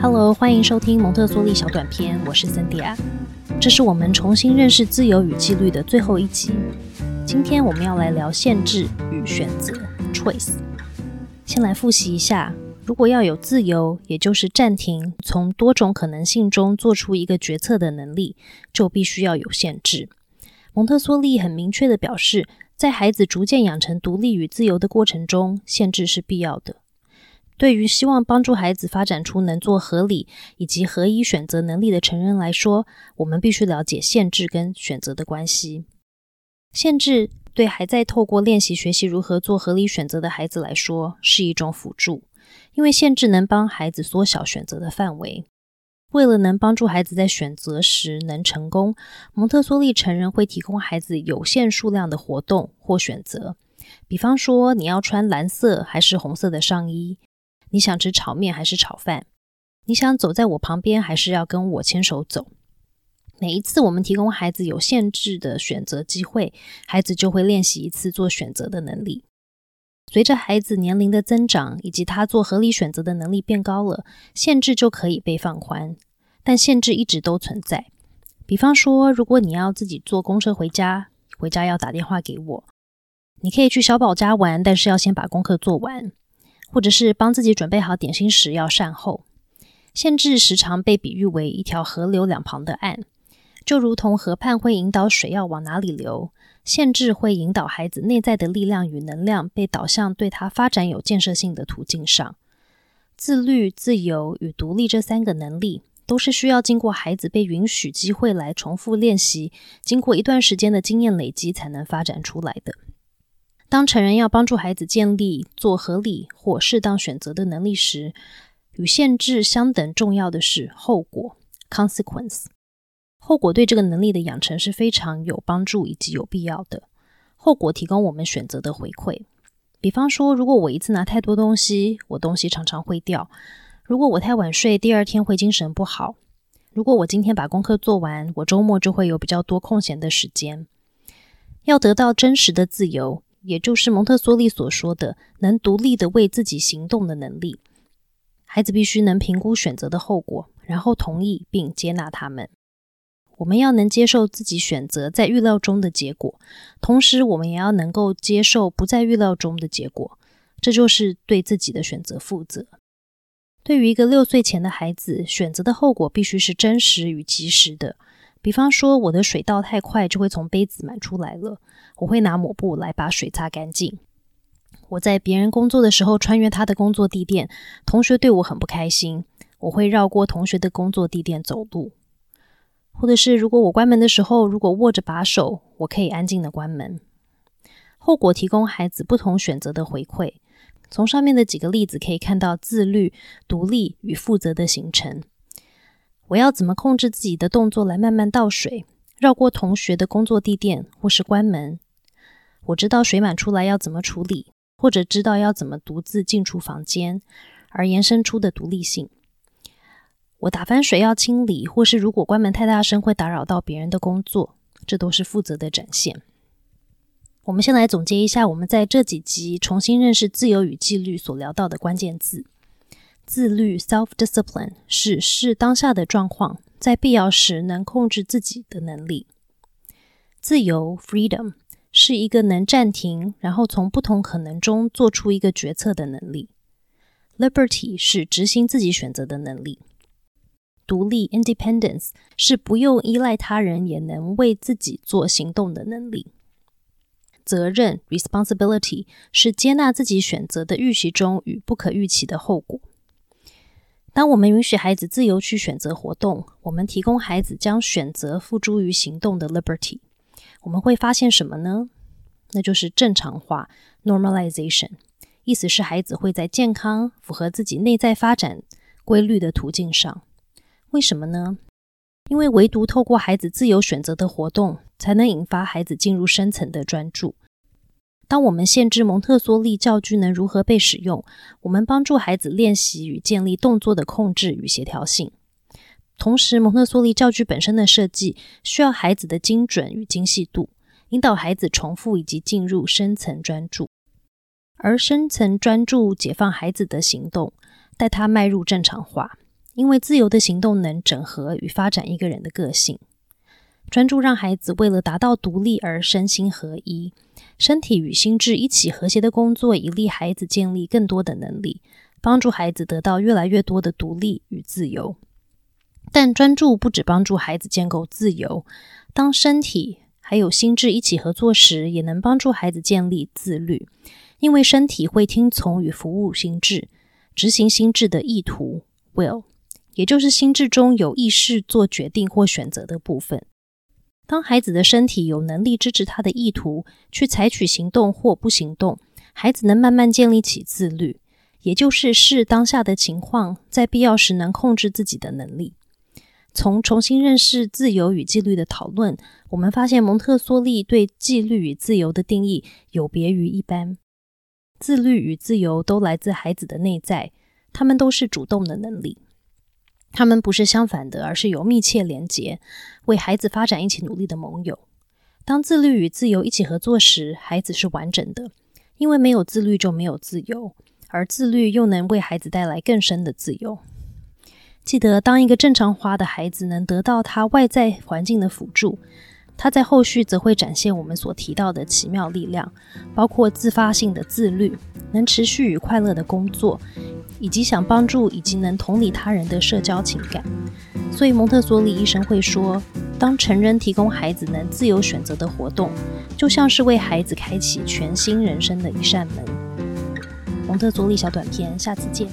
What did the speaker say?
Hello，欢迎收听蒙特梭利小短片，我是 Cindy。这是我们重新认识自由与纪律的最后一集。今天我们要来聊限制与选择 （choice）。先来复习一下，如果要有自由，也就是暂停从多种可能性中做出一个决策的能力，就必须要有限制。蒙特梭利很明确的表示，在孩子逐渐养成独立与自由的过程中，限制是必要的。对于希望帮助孩子发展出能做合理以及合一选择能力的成人来说，我们必须了解限制跟选择的关系。限制对还在透过练习学习如何做合理选择的孩子来说是一种辅助，因为限制能帮孩子缩小选择的范围。为了能帮助孩子在选择时能成功，蒙特梭利成人会提供孩子有限数量的活动或选择。比方说，你要穿蓝色还是红色的上衣？你想吃炒面还是炒饭？你想走在我旁边，还是要跟我牵手走？每一次我们提供孩子有限制的选择机会，孩子就会练习一次做选择的能力。随着孩子年龄的增长，以及他做合理选择的能力变高了，限制就可以被放宽。但限制一直都存在。比方说，如果你要自己坐公车回家，回家要打电话给我。你可以去小宝家玩，但是要先把功课做完。或者是帮自己准备好点心时要善后。限制时常被比喻为一条河流两旁的岸，就如同河畔会引导水要往哪里流，限制会引导孩子内在的力量与能量被导向对他发展有建设性的途径上。自律、自由与独立这三个能力，都是需要经过孩子被允许机会来重复练习，经过一段时间的经验累积才能发展出来的。当成人要帮助孩子建立做合理或适当选择的能力时，与限制相等重要的是后果 （consequence）。后果对这个能力的养成是非常有帮助以及有必要的。后果提供我们选择的回馈。比方说，如果我一次拿太多东西，我东西常常会掉；如果我太晚睡，第二天会精神不好；如果我今天把功课做完，我周末就会有比较多空闲的时间。要得到真实的自由。也就是蒙特梭利所说的能独立的为自己行动的能力。孩子必须能评估选择的后果，然后同意并接纳他们。我们要能接受自己选择在预料中的结果，同时我们也要能够接受不在预料中的结果。这就是对自己的选择负责。对于一个六岁前的孩子，选择的后果必须是真实与及时的。比方说，我的水倒太快，就会从杯子满出来了。我会拿抹布来把水擦干净。我在别人工作的时候穿越他的工作地垫，同学对我很不开心。我会绕过同学的工作地垫走路。或者是如果我关门的时候，如果握着把手，我可以安静的关门。后果提供孩子不同选择的回馈。从上面的几个例子可以看到自律、独立与负责的形成。我要怎么控制自己的动作来慢慢倒水，绕过同学的工作地垫，或是关门？我知道水满出来要怎么处理，或者知道要怎么独自进出房间，而延伸出的独立性。我打翻水要清理，或是如果关门太大声会打扰到别人的工作，这都是负责的展现。我们先来总结一下我们在这几集重新认识自由与纪律所聊到的关键字：自律 （self-discipline） 是视当下的状况，在必要时能控制自己的能力；自由 （freedom）。是一个能暂停，然后从不同可能中做出一个决策的能力。Liberty 是执行自己选择的能力。独立 （Independence） 是不用依赖他人也能为自己做行动的能力。责任 （Responsibility） 是接纳自己选择的预期中与不可预期的后果。当我们允许孩子自由去选择活动，我们提供孩子将选择付诸于行动的 Liberty。我们会发现什么呢？那就是正常化 （normalization），意思是孩子会在健康、符合自己内在发展规律的途径上。为什么呢？因为唯独透过孩子自由选择的活动，才能引发孩子进入深层的专注。当我们限制蒙特梭利教具能如何被使用，我们帮助孩子练习与建立动作的控制与协调性。同时，蒙特梭利教具本身的设计需要孩子的精准与精细度，引导孩子重复以及进入深层专注。而深层专注解放孩子的行动，带他迈入正常化，因为自由的行动能整合与发展一个人的个性。专注让孩子为了达到独立而身心合一，身体与心智一起和谐的工作，以利孩子建立更多的能力，帮助孩子得到越来越多的独立与自由。但专注不只帮助孩子建构自由，当身体还有心智一起合作时，也能帮助孩子建立自律，因为身体会听从与服务心智，执行心智的意图 （will），也就是心智中有意识做决定或选择的部分。当孩子的身体有能力支持他的意图去采取行动或不行动，孩子能慢慢建立起自律，也就是视当下的情况，在必要时能控制自己的能力。从重新认识自由与纪律的讨论，我们发现蒙特梭利对纪律与自由的定义有别于一般。自律与自由都来自孩子的内在，他们都是主动的能力。他们不是相反的，而是有密切连结，为孩子发展一起努力的盟友。当自律与自由一起合作时，孩子是完整的，因为没有自律就没有自由，而自律又能为孩子带来更深的自由。记得，当一个正常化的孩子能得到他外在环境的辅助，他在后续则会展现我们所提到的奇妙力量，包括自发性的自律，能持续与快乐的工作。以及想帮助以及能同理他人的社交情感，所以蒙特梭利医生会说，当成人提供孩子能自由选择的活动，就像是为孩子开启全新人生的一扇门。蒙特梭利小短片，下次见。